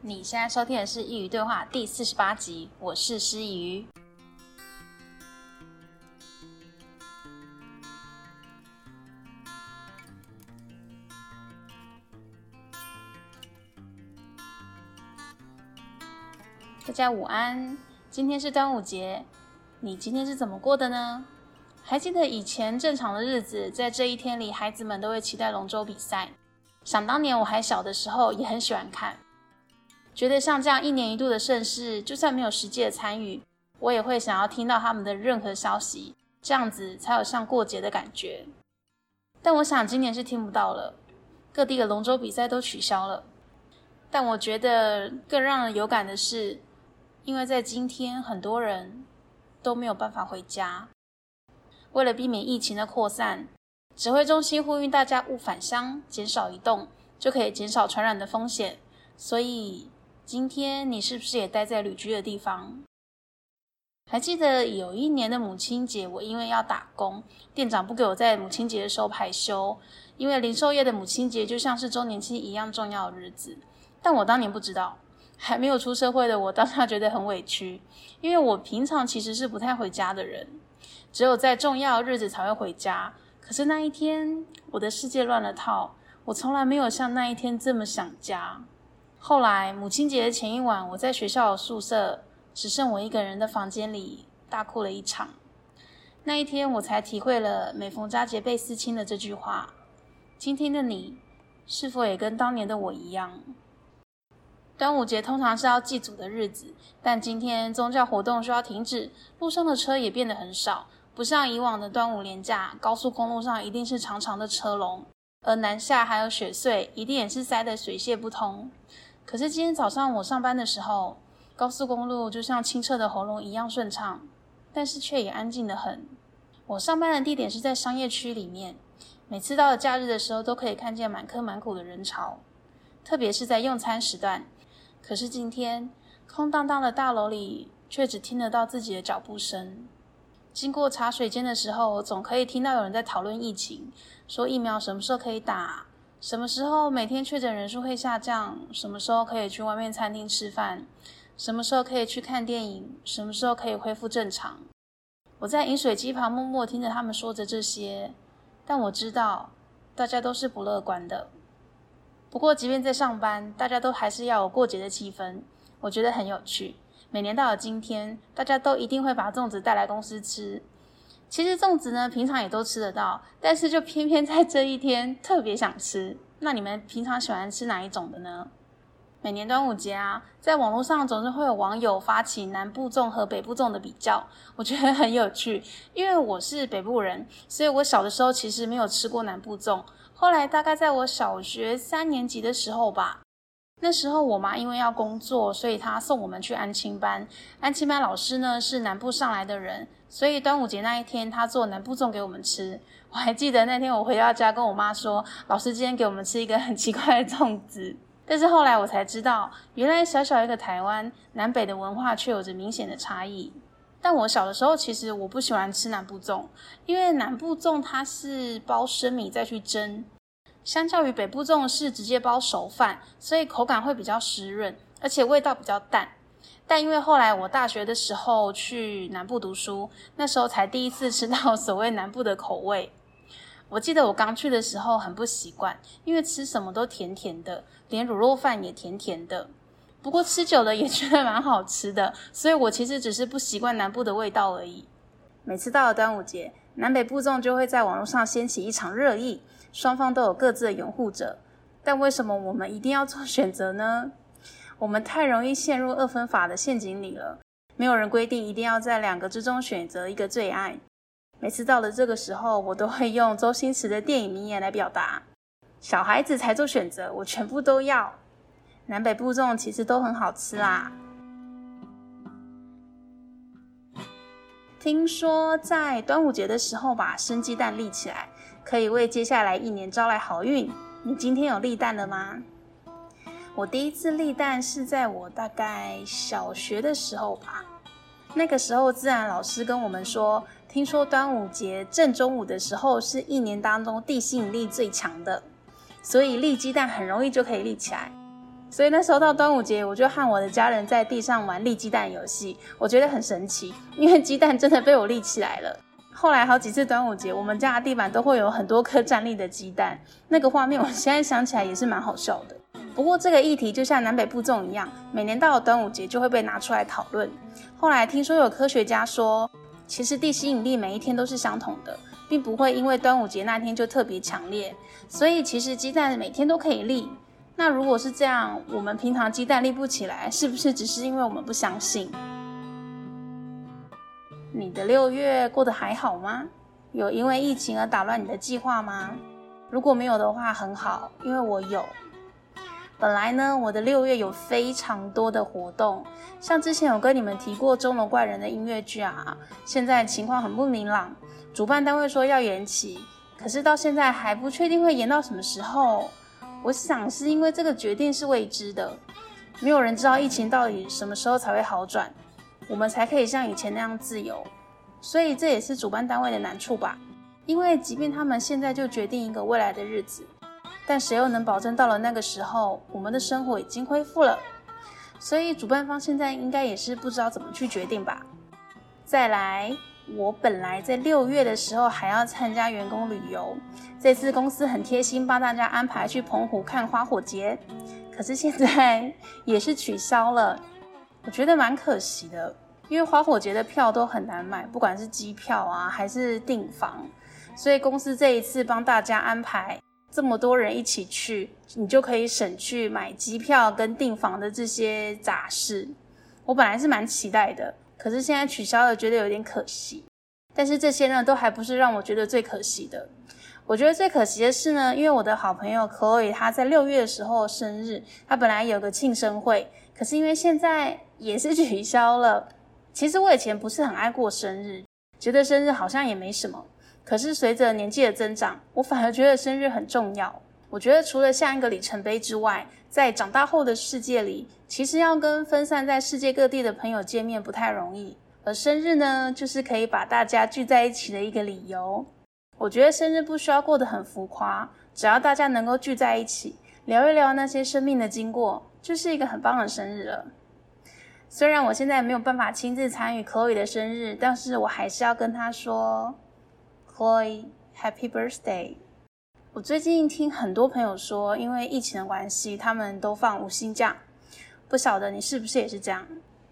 你现在收听的是《一鱼对话》第四十八集，我是诗鱼。大家午安，今天是端午节，你今天是怎么过的呢？还记得以前正常的日子，在这一天里，孩子们都会期待龙舟比赛。想当年我还小的时候，也很喜欢看。觉得像这样一年一度的盛事，就算没有实际的参与，我也会想要听到他们的任何消息，这样子才有像过节的感觉。但我想今年是听不到了，各地的龙舟比赛都取消了。但我觉得更让人有感的是，因为在今天很多人都没有办法回家，为了避免疫情的扩散，指挥中心呼吁大家勿返乡，减少移动，就可以减少传染的风险。所以。今天你是不是也待在旅居的地方？还记得有一年的母亲节，我因为要打工，店长不给我在母亲节的时候排休，因为零售业的母亲节就像是周年庆一样重要的日子。但我当年不知道，还没有出社会的我当下觉得很委屈，因为我平常其实是不太回家的人，只有在重要的日子才会回家。可是那一天，我的世界乱了套，我从来没有像那一天这么想家。后来母亲节的前一晚，我在学校宿舍，只剩我一个人的房间里，大哭了一场。那一天，我才体会了“每逢佳节倍思亲”的这句话。今天的你，是否也跟当年的我一样？端午节通常是要祭祖的日子，但今天宗教活动需要停止，路上的车也变得很少，不像以往的端午连假，高速公路上一定是长长的车龙，而南下还有雪隧，一定也是塞得水泄不通。可是今天早上我上班的时候，高速公路就像清澈的喉咙一样顺畅，但是却也安静得很。我上班的地点是在商业区里面，每次到了假日的时候，都可以看见满坑满谷的人潮，特别是在用餐时段。可是今天空荡荡的大楼里，却只听得到自己的脚步声。经过茶水间的时候，总可以听到有人在讨论疫情，说疫苗什么时候可以打。什么时候每天确诊人数会下降？什么时候可以去外面餐厅吃饭？什么时候可以去看电影？什么时候可以恢复正常？我在饮水机旁默默听着他们说着这些，但我知道大家都是不乐观的。不过，即便在上班，大家都还是要有过节的气氛，我觉得很有趣。每年到了今天，大家都一定会把粽子带来公司吃。其实粽子呢，平常也都吃得到，但是就偏偏在这一天特别想吃。那你们平常喜欢吃哪一种的呢？每年端午节啊，在网络上总是会有网友发起南部粽和北部粽的比较，我觉得很有趣。因为我是北部人，所以我小的时候其实没有吃过南部粽。后来大概在我小学三年级的时候吧。那时候我妈因为要工作，所以她送我们去安亲班。安亲班老师呢是南部上来的人，所以端午节那一天她做南部粽给我们吃。我还记得那天我回到家跟我妈说，老师今天给我们吃一个很奇怪的粽子。但是后来我才知道，原来小小一个台湾，南北的文化却有着明显的差异。但我小的时候其实我不喜欢吃南部粽，因为南部粽它是包生米再去蒸。相较于北部粽是直接包熟饭，所以口感会比较湿润，而且味道比较淡。但因为后来我大学的时候去南部读书，那时候才第一次吃到所谓南部的口味。我记得我刚去的时候很不习惯，因为吃什么都甜甜的，连卤肉饭也甜甜的。不过吃久了也觉得蛮好吃的，所以我其实只是不习惯南部的味道而已。每次到了端午节，南北部众就会在网络上掀起一场热议。双方都有各自的拥护者，但为什么我们一定要做选择呢？我们太容易陷入二分法的陷阱里了。没有人规定一定要在两个之中选择一个最爱。每次到了这个时候，我都会用周星驰的电影名言来表达：小孩子才做选择，我全部都要。南北部粽其实都很好吃啦。听说在端午节的时候把生鸡蛋立起来。可以为接下来一年招来好运。你今天有立蛋了吗？我第一次立蛋是在我大概小学的时候吧。那个时候自然老师跟我们说，听说端午节正中午的时候是一年当中地心引力最强的，所以立鸡蛋很容易就可以立起来。所以那时候到端午节，我就和我的家人在地上玩立鸡蛋游戏，我觉得很神奇，因为鸡蛋真的被我立起来了。后来好几次端午节，我们家的地板都会有很多颗站立的鸡蛋，那个画面我现在想起来也是蛮好笑的。不过这个议题就像南北部粽一样，每年到了端午节就会被拿出来讨论。后来听说有科学家说，其实地心引力每一天都是相同的，并不会因为端午节那天就特别强烈，所以其实鸡蛋每天都可以立。那如果是这样，我们平常鸡蛋立不起来，是不是只是因为我们不相信？你的六月过得还好吗？有因为疫情而打乱你的计划吗？如果没有的话，很好，因为我有。本来呢，我的六月有非常多的活动，像之前有跟你们提过《钟楼怪人》的音乐剧啊，现在情况很不明朗，主办单位说要延期，可是到现在还不确定会延到什么时候。我想是因为这个决定是未知的，没有人知道疫情到底什么时候才会好转，我们才可以像以前那样自由。所以这也是主办单位的难处吧？因为即便他们现在就决定一个未来的日子，但谁又能保证到了那个时候，我们的生活已经恢复了？所以主办方现在应该也是不知道怎么去决定吧。再来。我本来在六月的时候还要参加员工旅游，这次公司很贴心帮大家安排去澎湖看花火节，可是现在也是取消了，我觉得蛮可惜的，因为花火节的票都很难买，不管是机票啊还是订房，所以公司这一次帮大家安排这么多人一起去，你就可以省去买机票跟订房的这些杂事。我本来是蛮期待的。可是现在取消了，觉得有点可惜。但是这些呢，都还不是让我觉得最可惜的。我觉得最可惜的是呢，因为我的好朋友 Chloe 她在六月的时候生日，她本来有个庆生会，可是因为现在也是取消了。其实我以前不是很爱过生日，觉得生日好像也没什么。可是随着年纪的增长，我反而觉得生日很重要。我觉得除了像一个里程碑之外，在长大后的世界里，其实要跟分散在世界各地的朋友见面不太容易。而生日呢，就是可以把大家聚在一起的一个理由。我觉得生日不需要过得很浮夸，只要大家能够聚在一起，聊一聊那些生命的经过，就是一个很棒的生日了。虽然我现在没有办法亲自参与 Chloe 的生日，但是我还是要跟她说，Chloe Happy Birthday。我最近听很多朋友说，因为疫情的关系，他们都放无薪假。不晓得你是不是也是这样？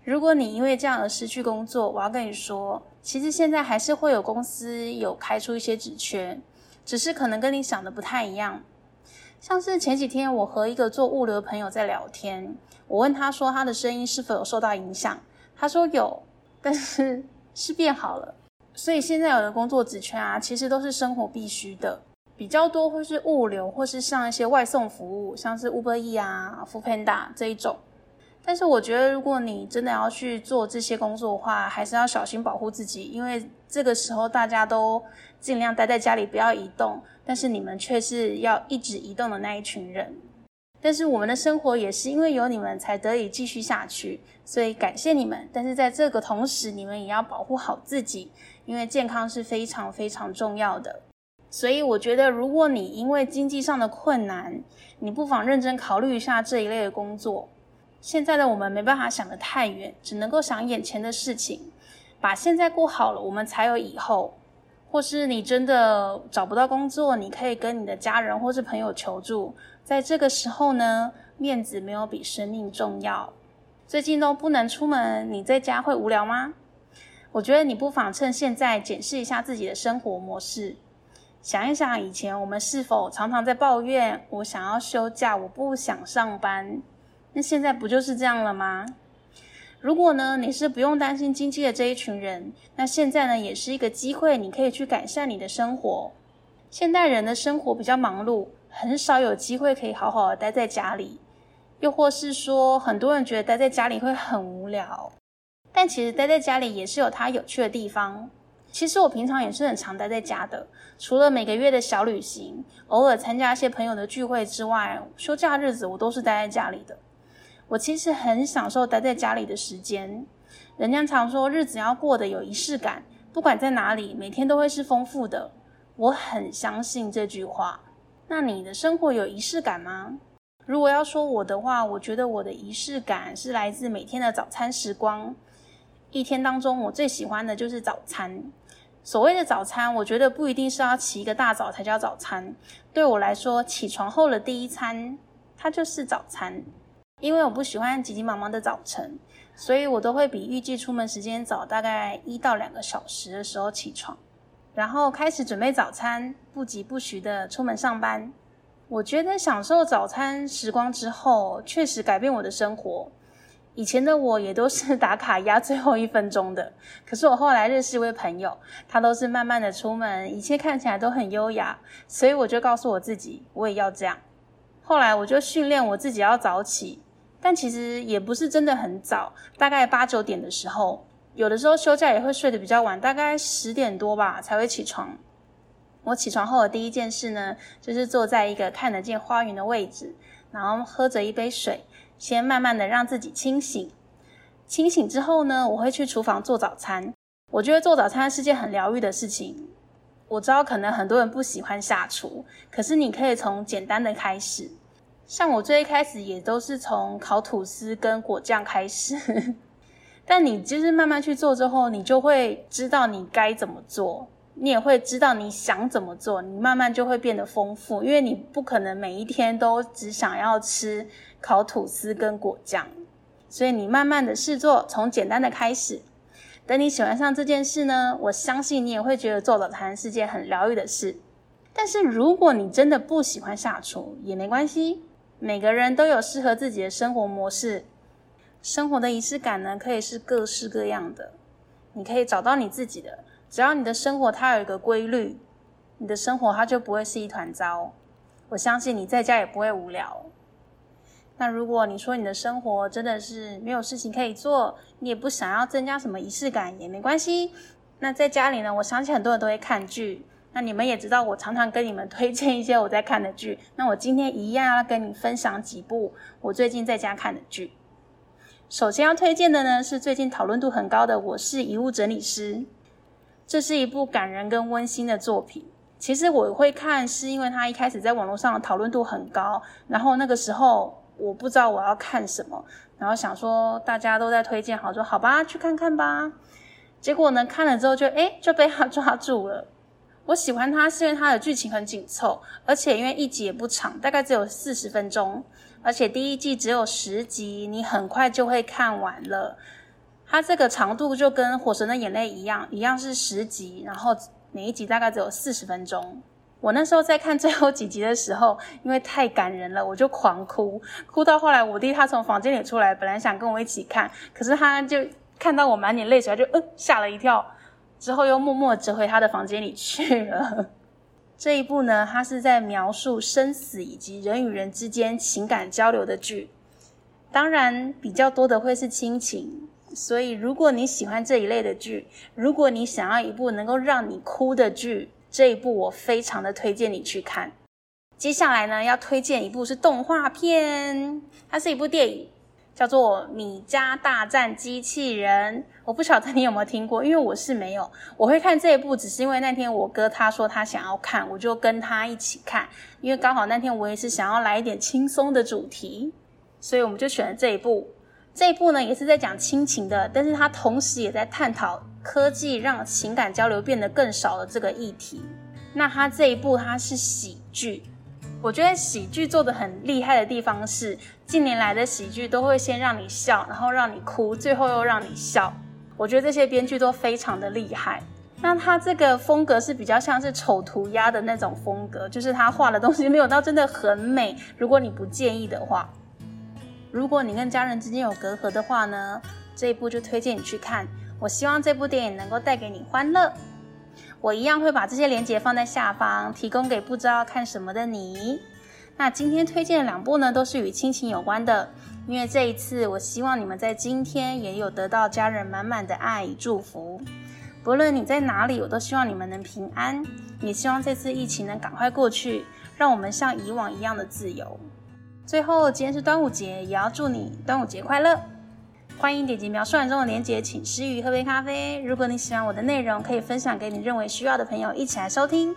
如果你因为这样而失去工作，我要跟你说，其实现在还是会有公司有开出一些职缺，只是可能跟你想的不太一样。像是前几天我和一个做物流的朋友在聊天，我问他说他的声音是否有受到影响，他说有，但是 是变好了。所以现在有的工作职缺啊，其实都是生活必须的。比较多会是物流，或是像一些外送服务，像是 Uber E 啊、Foodpanda 这一种。但是我觉得，如果你真的要去做这些工作的话，还是要小心保护自己，因为这个时候大家都尽量待在家里，不要移动。但是你们却是要一直移动的那一群人。但是我们的生活也是因为有你们才得以继续下去，所以感谢你们。但是在这个同时，你们也要保护好自己，因为健康是非常非常重要的。所以我觉得，如果你因为经济上的困难，你不妨认真考虑一下这一类的工作。现在的我们没办法想得太远，只能够想眼前的事情，把现在过好了，我们才有以后。或是你真的找不到工作，你可以跟你的家人或是朋友求助。在这个时候呢，面子没有比生命重要。最近都不能出门，你在家会无聊吗？我觉得你不妨趁现在检视一下自己的生活模式。想一想，以前我们是否常常在抱怨，我想要休假，我不想上班。那现在不就是这样了吗？如果呢，你是不用担心经济的这一群人，那现在呢，也是一个机会，你可以去改善你的生活。现代人的生活比较忙碌，很少有机会可以好好的待在家里，又或是说，很多人觉得待在家里会很无聊，但其实待在家里也是有它有趣的地方。其实我平常也是很常待在家的，除了每个月的小旅行，偶尔参加一些朋友的聚会之外，休假日子我都是待在家里的。我其实很享受待在家里的时间。人家常说日子要过得有仪式感，不管在哪里，每天都会是丰富的。我很相信这句话。那你的生活有仪式感吗？如果要说我的话，我觉得我的仪式感是来自每天的早餐时光。一天当中，我最喜欢的就是早餐。所谓的早餐，我觉得不一定是要起一个大早才叫早餐。对我来说，起床后的第一餐，它就是早餐。因为我不喜欢急急忙忙的早晨，所以我都会比预计出门时间早大概一到两个小时的时候起床，然后开始准备早餐，不疾不徐的出门上班。我觉得享受早餐时光之后，确实改变我的生活。以前的我也都是 打卡压最后一分钟的，可是我后来认识一位朋友，他都是慢慢的出门，一切看起来都很优雅，所以我就告诉我自己，我也要这样。后来我就训练我自己要早起，但其实也不是真的很早，大概八九点的时候，有的时候休假也会睡得比较晚，大概十点多吧才会起床。我起床后的第一件事呢，就是坐在一个看得见花园的位置，然后喝着一杯水，先慢慢的让自己清醒。清醒之后呢，我会去厨房做早餐。我觉得做早餐是件很疗愈的事情。我知道可能很多人不喜欢下厨，可是你可以从简单的开始。像我最一开始也都是从烤吐司跟果酱开始，但你就是慢慢去做之后，你就会知道你该怎么做。你也会知道你想怎么做，你慢慢就会变得丰富，因为你不可能每一天都只想要吃烤吐司跟果酱，所以你慢慢的试做，从简单的开始。等你喜欢上这件事呢，我相信你也会觉得做早餐是件很疗愈的事。但是如果你真的不喜欢下厨，也没关系，每个人都有适合自己的生活模式，生活的仪式感呢，可以是各式各样的，你可以找到你自己的。只要你的生活它有一个规律，你的生活它就不会是一团糟。我相信你在家也不会无聊。那如果你说你的生活真的是没有事情可以做，你也不想要增加什么仪式感也没关系。那在家里呢，我相信很多人都会看剧。那你们也知道，我常常跟你们推荐一些我在看的剧。那我今天一样要跟你分享几部我最近在家看的剧。首先要推荐的呢，是最近讨论度很高的《我是遗物整理师》。这是一部感人跟温馨的作品。其实我会看，是因为它一开始在网络上讨论度很高，然后那个时候我不知道我要看什么，然后想说大家都在推荐，好说好吧，去看看吧。结果呢，看了之后就诶就被他抓住了。我喜欢它是因为它的剧情很紧凑，而且因为一集也不长，大概只有四十分钟，而且第一季只有十集，你很快就会看完了。它这个长度就跟《火神的眼泪》一样，一样是十集，然后每一集大概只有四十分钟。我那时候在看最后几集的时候，因为太感人了，我就狂哭，哭到后来我弟他从房间里出来，本来想跟我一起看，可是他就看到我满脸泪水，就呃吓了一跳，之后又默默折回他的房间里去了。这一部呢，它是在描述生死以及人与人之间情感交流的剧，当然比较多的会是亲情。所以，如果你喜欢这一类的剧，如果你想要一部能够让你哭的剧，这一部我非常的推荐你去看。接下来呢，要推荐一部是动画片，它是一部电影，叫做《米家大战机器人》。我不晓得你有没有听过，因为我是没有。我会看这一部，只是因为那天我哥他说他想要看，我就跟他一起看。因为刚好那天我也是想要来一点轻松的主题，所以我们就选了这一部。这一部呢，也是在讲亲情的，但是它同时也在探讨科技让情感交流变得更少的这个议题。那它这一部它是喜剧，我觉得喜剧做的很厉害的地方是，近年来的喜剧都会先让你笑，然后让你哭，最后又让你笑。我觉得这些编剧都非常的厉害。那它这个风格是比较像是丑涂鸦的那种风格，就是他画的东西没有到真的很美。如果你不介意的话。如果你跟家人之间有隔阂的话呢，这一部就推荐你去看。我希望这部电影能够带给你欢乐。我一样会把这些连接放在下方，提供给不知道看什么的你。那今天推荐的两部呢，都是与亲情有关的，因为这一次我希望你们在今天也有得到家人满满的爱与祝福。不论你在哪里，我都希望你们能平安，也希望这次疫情能赶快过去，让我们像以往一样的自由。最后，今天是端午节，也要祝你端午节快乐！欢迎点击描述栏中的链接，请诗雨喝杯咖啡。如果你喜欢我的内容，可以分享给你认为需要的朋友一起来收听。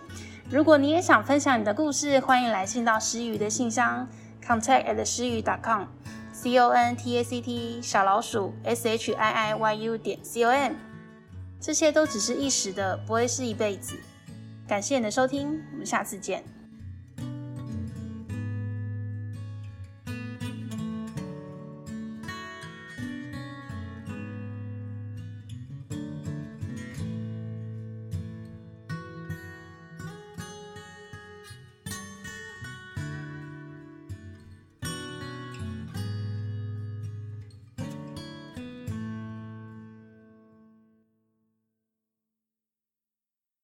如果你也想分享你的故事，欢迎来信到诗雨的信箱 contact at 诗语 .com，c o n t a c t 小老鼠 s h i i y u 点 c o m，这些都只是一时的，不会是一辈子。感谢你的收听，我们下次见。